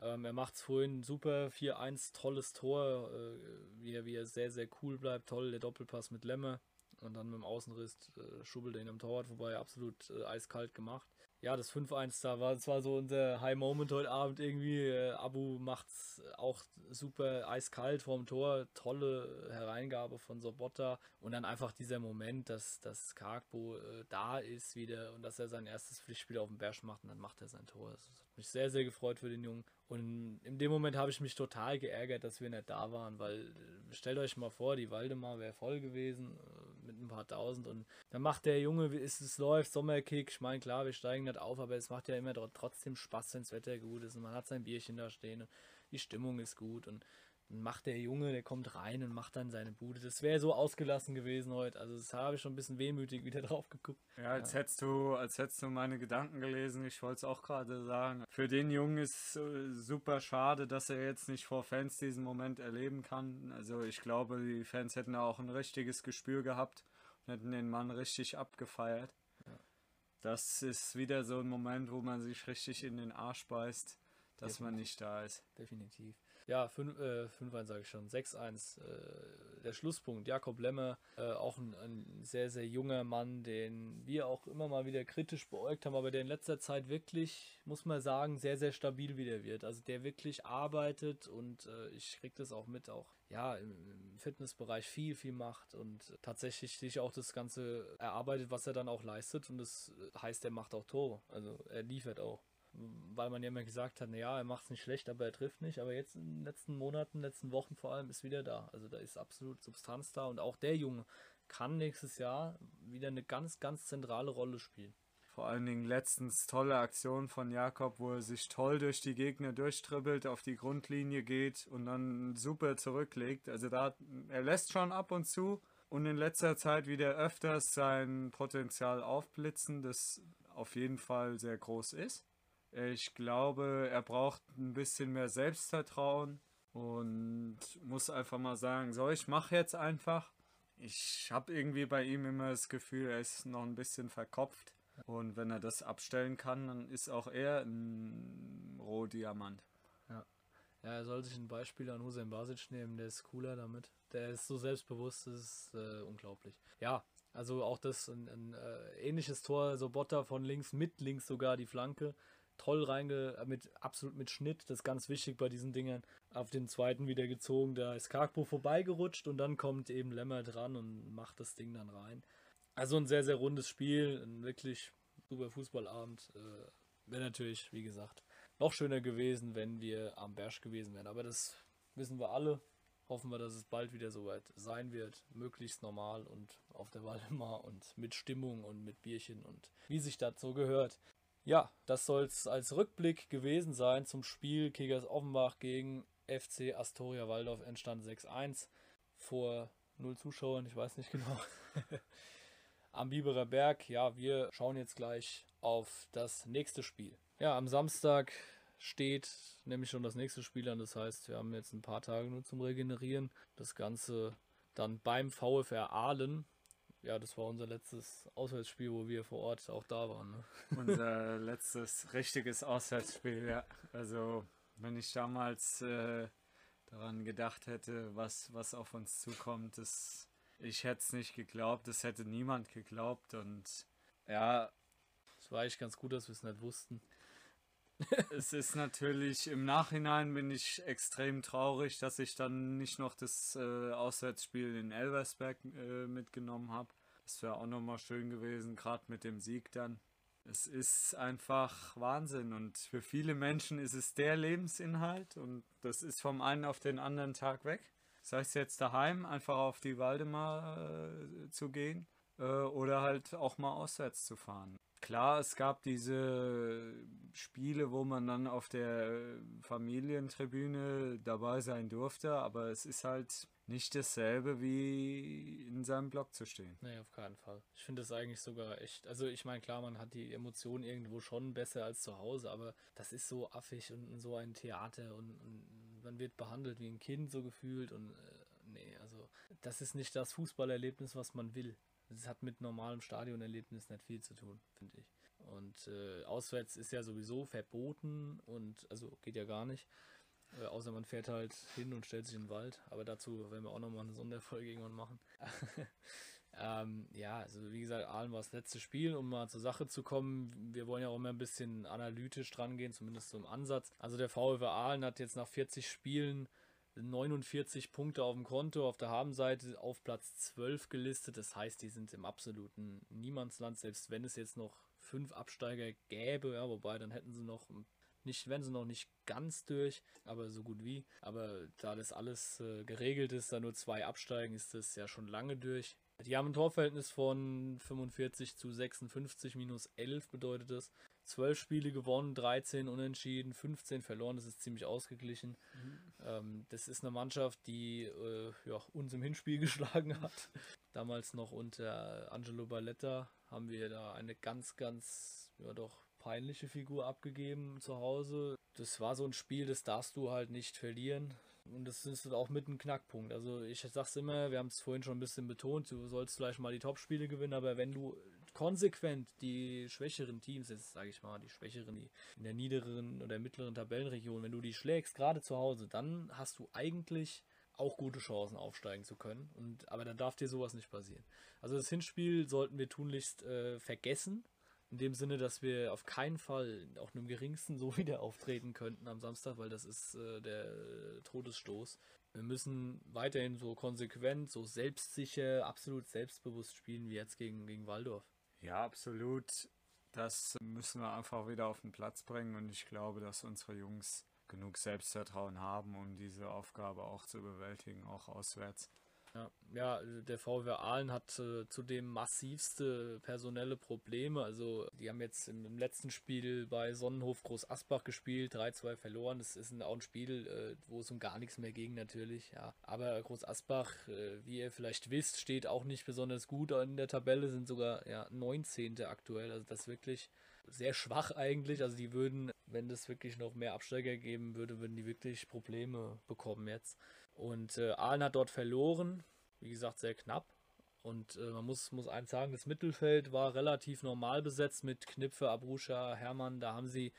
Ähm, er macht es vorhin super, 4-1, tolles Tor, äh, wie, er, wie er sehr, sehr cool bleibt, toll, der Doppelpass mit Lemme und dann mit dem Außenriss äh, schubbelt er ihn am Torwart vorbei, absolut äh, eiskalt gemacht. Ja, das 5-1 da war, das war so unser High Moment heute Abend irgendwie. Äh, Abu macht's auch super eiskalt vorm Tor, tolle Hereingabe von Sobotta und dann einfach dieser Moment, dass, dass Kargbo äh, da ist wieder und dass er sein erstes Pflichtspiel auf dem Berg macht und dann macht er sein Tor. Das hat mich sehr, sehr gefreut für den Jungen. Und in dem Moment habe ich mich total geärgert, dass wir nicht da waren, weil äh, stellt euch mal vor, die Waldemar wäre voll gewesen mit ein paar tausend und dann macht der Junge, wie es, läuft, Sommerkick. Ich meine, klar, wir steigen nicht auf, aber es macht ja immer trotzdem Spaß, wenn das Wetter gut ist und man hat sein Bierchen da stehen und die Stimmung ist gut und dann macht der Junge, der kommt rein und macht dann seine Bude. Das wäre so ausgelassen gewesen heute. Also das habe ich schon ein bisschen wehmütig wieder drauf geguckt. Ja, als ja. hättest du, als hättest du meine Gedanken gelesen. Ich wollte es auch gerade sagen. Für den Jungen ist äh, super schade, dass er jetzt nicht vor Fans diesen Moment erleben kann. Also ich glaube, die Fans hätten auch ein richtiges Gespür gehabt und hätten den Mann richtig abgefeiert. Ja. Das ist wieder so ein Moment, wo man sich richtig in den Arsch beißt, dass Definitiv. man nicht da ist. Definitiv. Ja, 5-1 äh, sage ich schon, 6-1. Äh, der Schlusspunkt, Jakob Lemmer, äh, auch ein, ein, sehr, sehr junger Mann, den wir auch immer mal wieder kritisch beäugt haben, aber der in letzter Zeit wirklich, muss man sagen, sehr, sehr stabil wieder wird. Also der wirklich arbeitet und äh, ich kriege das auch mit, auch ja, im, im Fitnessbereich viel, viel macht und tatsächlich sich auch das Ganze erarbeitet, was er dann auch leistet und das heißt, er macht auch Tore, also er liefert auch weil man ja immer gesagt hat, naja, er macht es nicht schlecht, aber er trifft nicht. Aber jetzt in den letzten Monaten, letzten Wochen vor allem, ist wieder da. Also da ist absolut Substanz da und auch der Junge kann nächstes Jahr wieder eine ganz, ganz zentrale Rolle spielen. Vor allen Dingen letztens tolle Aktion von Jakob, wo er sich toll durch die Gegner durchtribbelt, auf die Grundlinie geht und dann super zurücklegt. Also da er lässt schon ab und zu und in letzter Zeit wieder öfters sein Potenzial aufblitzen, das auf jeden Fall sehr groß ist. Ich glaube, er braucht ein bisschen mehr Selbstvertrauen und muss einfach mal sagen, so, ich mache jetzt einfach. Ich habe irgendwie bei ihm immer das Gefühl, er ist noch ein bisschen verkopft. Und wenn er das abstellen kann, dann ist auch er ein Rohdiamant. Ja. ja, er soll sich ein Beispiel an Hussein Basic nehmen, der ist cooler damit. Der ist so selbstbewusst, das ist äh, unglaublich. Ja, also auch das ein, ein äh, ähnliches Tor, so Botter von links, mit links sogar die Flanke toll reinge, mit absolut mit Schnitt, das ist ganz wichtig bei diesen Dingern. Auf den zweiten wieder gezogen, da ist Karkpo vorbeigerutscht und dann kommt eben Lämmer dran und macht das Ding dann rein. Also ein sehr, sehr rundes Spiel, ein wirklich super Fußballabend. Äh, Wäre natürlich, wie gesagt, noch schöner gewesen, wenn wir am Berg gewesen wären. Aber das wissen wir alle. Hoffen wir, dass es bald wieder soweit sein wird. Möglichst normal und auf der Waldemar und mit Stimmung und mit Bierchen und wie sich das so gehört. Ja, das soll es als Rückblick gewesen sein zum Spiel Kegers Offenbach gegen FC Astoria Waldorf entstand 6-1 vor null Zuschauern, ich weiß nicht genau. am Biberer Berg, ja, wir schauen jetzt gleich auf das nächste Spiel. Ja, am Samstag steht nämlich schon das nächste Spiel an, das heißt, wir haben jetzt ein paar Tage nur zum Regenerieren. Das Ganze dann beim VfR Aalen ja, das war unser letztes Auswärtsspiel, wo wir vor Ort auch da waren. Ne? Unser letztes richtiges Auswärtsspiel, ja. Also, wenn ich damals äh, daran gedacht hätte, was, was auf uns zukommt, das, ich hätte es nicht geglaubt, das hätte niemand geglaubt und ja. Es war eigentlich ganz gut, dass wir es nicht wussten. es ist natürlich im Nachhinein bin ich extrem traurig, dass ich dann nicht noch das äh, Auswärtsspiel in Elversberg äh, mitgenommen habe. Das wäre auch nochmal schön gewesen, gerade mit dem Sieg dann. Es ist einfach Wahnsinn und für viele Menschen ist es der Lebensinhalt und das ist vom einen auf den anderen Tag weg. Das heißt jetzt daheim einfach auf die Waldemar äh, zu gehen äh, oder halt auch mal auswärts zu fahren. Klar, es gab diese Spiele, wo man dann auf der Familientribüne dabei sein durfte, aber es ist halt nicht dasselbe wie in seinem Blog zu stehen. Nee, auf keinen Fall. Ich finde das eigentlich sogar echt. Also ich meine, klar, man hat die Emotionen irgendwo schon besser als zu Hause, aber das ist so affig und so ein Theater und, und man wird behandelt wie ein Kind so gefühlt und äh, nee, also das ist nicht das Fußballerlebnis, was man will. Das hat mit normalem Stadionerlebnis nicht viel zu tun, finde ich. Und äh, auswärts ist ja sowieso verboten und also geht ja gar nicht. Äh, außer man fährt halt hin und stellt sich in den Wald. Aber dazu werden wir auch nochmal eine Sonderfolge irgendwann machen. ähm, ja, also wie gesagt, Aalen war das letzte Spiel, um mal zur Sache zu kommen. Wir wollen ja auch immer ein bisschen analytisch dran gehen, zumindest im Ansatz. Also der VfW Aalen hat jetzt nach 40 Spielen 49 Punkte auf dem Konto, auf der Habenseite auf Platz 12 gelistet. Das heißt, die sind im absoluten Niemandsland, selbst wenn es jetzt noch fünf Absteiger gäbe, ja, wobei dann hätten sie noch nicht, wären sie noch nicht ganz durch, aber so gut wie. Aber da das alles äh, geregelt ist, da nur zwei absteigen, ist das ja schon lange durch. Die haben ein Torverhältnis von 45 zu 56 minus 11 bedeutet das. 12 Spiele gewonnen, 13 unentschieden, 15 verloren, das ist ziemlich ausgeglichen. Mhm. Ähm, das ist eine Mannschaft, die äh, ja, uns im Hinspiel geschlagen hat. Damals noch unter Angelo Balletta haben wir da eine ganz, ganz, ja doch peinliche Figur abgegeben zu Hause. Das war so ein Spiel, das darfst du halt nicht verlieren. Und das ist auch mit einem Knackpunkt. Also ich sag's immer, wir haben es vorhin schon ein bisschen betont, du sollst vielleicht mal die Topspiele gewinnen, aber wenn du konsequent die schwächeren Teams, jetzt sage ich mal, die schwächeren, die in der niederen oder mittleren Tabellenregion, wenn du die schlägst, gerade zu Hause, dann hast du eigentlich auch gute Chancen aufsteigen zu können. Und, aber dann darf dir sowas nicht passieren. Also das Hinspiel sollten wir tunlichst äh, vergessen. In dem Sinne, dass wir auf keinen Fall auch nur im geringsten so wieder auftreten könnten am Samstag, weil das ist äh, der Todesstoß. Wir müssen weiterhin so konsequent, so selbstsicher, absolut selbstbewusst spielen wie jetzt gegen, gegen Waldorf. Ja, absolut. Das müssen wir einfach wieder auf den Platz bringen und ich glaube, dass unsere Jungs genug Selbstvertrauen haben, um diese Aufgabe auch zu bewältigen, auch auswärts. Ja, ja, der VW Aalen hat äh, zudem massivste personelle Probleme. Also, die haben jetzt im, im letzten Spiel bei Sonnenhof Groß Asbach gespielt, 3-2 verloren. Das ist ein, auch ein Spiel, äh, wo es um gar nichts mehr ging, natürlich. Ja. Aber Groß Asbach, äh, wie ihr vielleicht wisst, steht auch nicht besonders gut in der Tabelle, sind sogar ja, 19. aktuell. Also, das ist wirklich sehr schwach eigentlich. Also, die würden, wenn es wirklich noch mehr Absteiger geben würde, würden die wirklich Probleme bekommen jetzt. Und äh, Aalen hat dort verloren, wie gesagt, sehr knapp. Und äh, man muss, muss eins sagen, das Mittelfeld war relativ normal besetzt mit Knipfe, Abruscha, Hermann. Da haben sie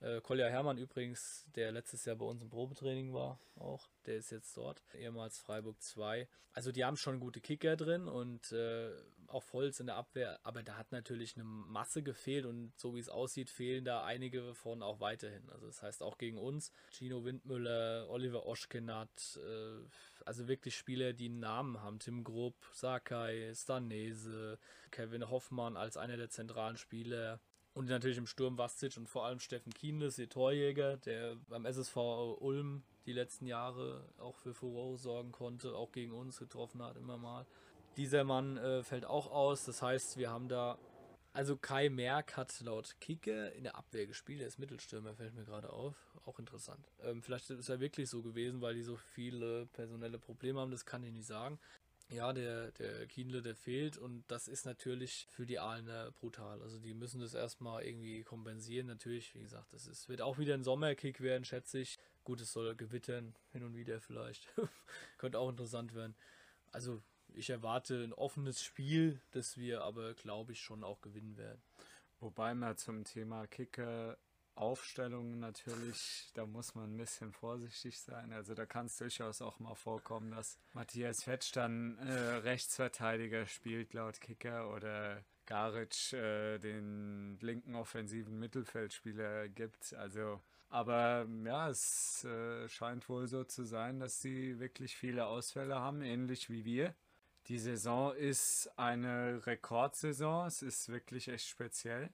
äh, Kolja Hermann übrigens, der letztes Jahr bei uns im Probetraining war, auch, der ist jetzt dort, ehemals Freiburg 2. Also die haben schon gute Kicker drin und äh, auch Volz in der Abwehr, aber da hat natürlich eine Masse gefehlt und so wie es aussieht, fehlen da einige von auch weiterhin. Also das heißt auch gegen uns, Gino Windmüller, Oliver Oschkenat, äh, also wirklich Spieler, die einen Namen haben. Tim Grupp, Sakai, Stanese, Kevin Hoffmann als einer der zentralen Spieler. Und natürlich im Sturm Vastic und vor allem Steffen Kienles, ihr Torjäger, der beim SSV Ulm die letzten Jahre auch für Furore sorgen konnte, auch gegen uns getroffen hat immer mal. Dieser Mann äh, fällt auch aus, das heißt, wir haben da. Also Kai Merck hat laut Kicke in der Abwehr gespielt, er ist Mittelstürmer, fällt mir gerade auf. Auch interessant. Ähm, vielleicht ist er wirklich so gewesen, weil die so viele personelle Probleme haben, das kann ich nicht sagen. Ja, der, der Kienle, der fehlt und das ist natürlich für die Aalener brutal. Also die müssen das erstmal irgendwie kompensieren. Natürlich, wie gesagt, das ist, wird auch wieder ein Sommerkick werden, schätze ich. Gut, es soll gewittern, hin und wieder vielleicht. Könnte auch interessant werden. Also ich erwarte ein offenes Spiel, das wir aber, glaube ich, schon auch gewinnen werden. Wobei man zum Thema Kicker Aufstellungen natürlich, da muss man ein bisschen vorsichtig sein. Also da kann es durchaus auch mal vorkommen, dass Matthias Fetsch dann äh, Rechtsverteidiger spielt laut Kicker oder Garic äh, den linken offensiven Mittelfeldspieler gibt. Also, aber ja, es äh, scheint wohl so zu sein, dass sie wirklich viele Ausfälle haben, ähnlich wie wir. Die Saison ist eine Rekordsaison. Es ist wirklich echt speziell.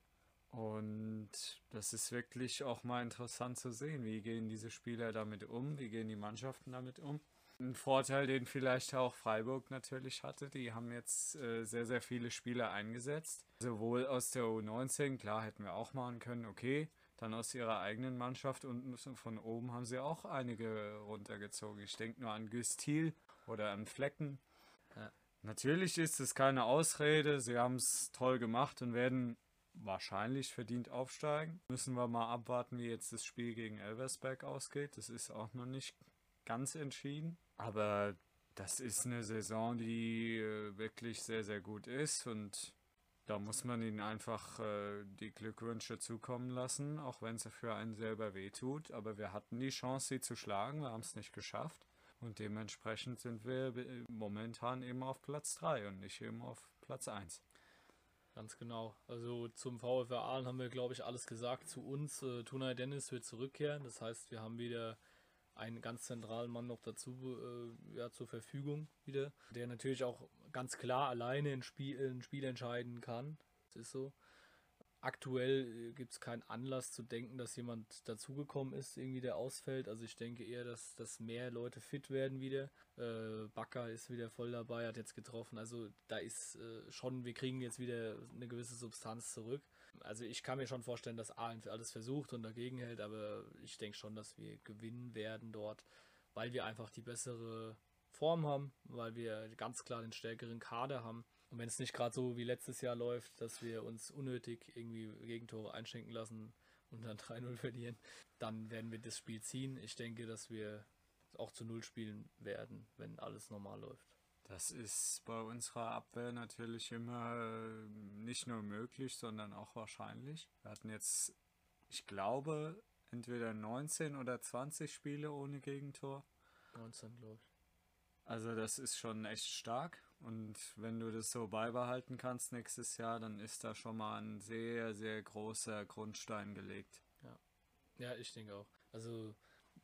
Und das ist wirklich auch mal interessant zu sehen, wie gehen diese Spieler damit um, wie gehen die Mannschaften damit um. Ein Vorteil, den vielleicht auch Freiburg natürlich hatte, die haben jetzt äh, sehr, sehr viele Spieler eingesetzt. Sowohl aus der U19, klar hätten wir auch machen können, okay. Dann aus ihrer eigenen Mannschaft und von oben haben sie auch einige runtergezogen. Ich denke nur an Güstil oder an Flecken. Ja. Natürlich ist es keine Ausrede, sie haben es toll gemacht und werden wahrscheinlich verdient aufsteigen. Müssen wir mal abwarten, wie jetzt das Spiel gegen Elversberg ausgeht. Das ist auch noch nicht ganz entschieden. Aber das ist eine Saison, die äh, wirklich sehr, sehr gut ist und da muss man ihnen einfach äh, die Glückwünsche zukommen lassen, auch wenn es für einen selber wehtut. Aber wir hatten die Chance, sie zu schlagen, wir haben es nicht geschafft. Und dementsprechend sind wir äh, momentan eben auf Platz 3 und nicht eben auf Platz 1. Ganz genau. Also zum VfR Aalen haben wir, glaube ich, alles gesagt. Zu uns, äh, Tunay Dennis wird zurückkehren. Das heißt, wir haben wieder einen ganz zentralen Mann noch dazu äh, ja, zur Verfügung wieder, der natürlich auch ganz klar alleine ein Spiel, ein Spiel entscheiden kann. Das ist so aktuell äh, gibt es keinen Anlass zu denken, dass jemand dazugekommen ist, irgendwie der ausfällt. Also ich denke eher, dass, dass mehr Leute fit werden wieder. Äh, Bakker ist wieder voll dabei, hat jetzt getroffen. Also da ist äh, schon, wir kriegen jetzt wieder eine gewisse Substanz zurück. Also ich kann mir schon vorstellen, dass Aalen alles versucht und dagegen hält, aber ich denke schon, dass wir gewinnen werden dort, weil wir einfach die bessere Form haben, weil wir ganz klar den stärkeren Kader haben. Und wenn es nicht gerade so wie letztes Jahr läuft, dass wir uns unnötig irgendwie Gegentore einschenken lassen und dann 3-0 verlieren, dann werden wir das Spiel ziehen. Ich denke, dass wir auch zu Null spielen werden, wenn alles normal läuft. Das ist bei unserer Abwehr natürlich immer äh, nicht nur möglich, sondern auch wahrscheinlich. Wir hatten jetzt, ich glaube, entweder 19 oder 20 Spiele ohne Gegentor. 19, glaube ich. Also das ist schon echt stark. Und wenn du das so beibehalten kannst nächstes Jahr, dann ist da schon mal ein sehr, sehr großer Grundstein gelegt. Ja, ja ich denke auch. Also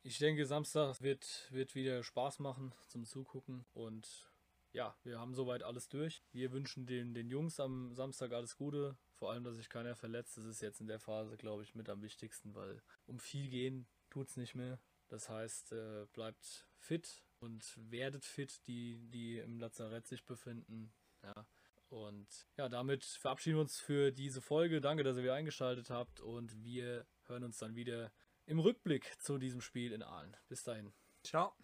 ich denke, Samstag wird, wird wieder Spaß machen zum Zugucken. Und ja, wir haben soweit alles durch. Wir wünschen den, den Jungs am Samstag alles Gute. Vor allem, dass sich keiner verletzt. Das ist jetzt in der Phase, glaube ich, mit am wichtigsten, weil um viel gehen tut es nicht mehr. Das heißt, äh, bleibt fit und werdet fit, die, die im Lazarett sich befinden. Ja. Und ja, damit verabschieden wir uns für diese Folge. Danke, dass ihr wieder eingeschaltet habt und wir hören uns dann wieder im Rückblick zu diesem Spiel in Aalen. Bis dahin. Ciao.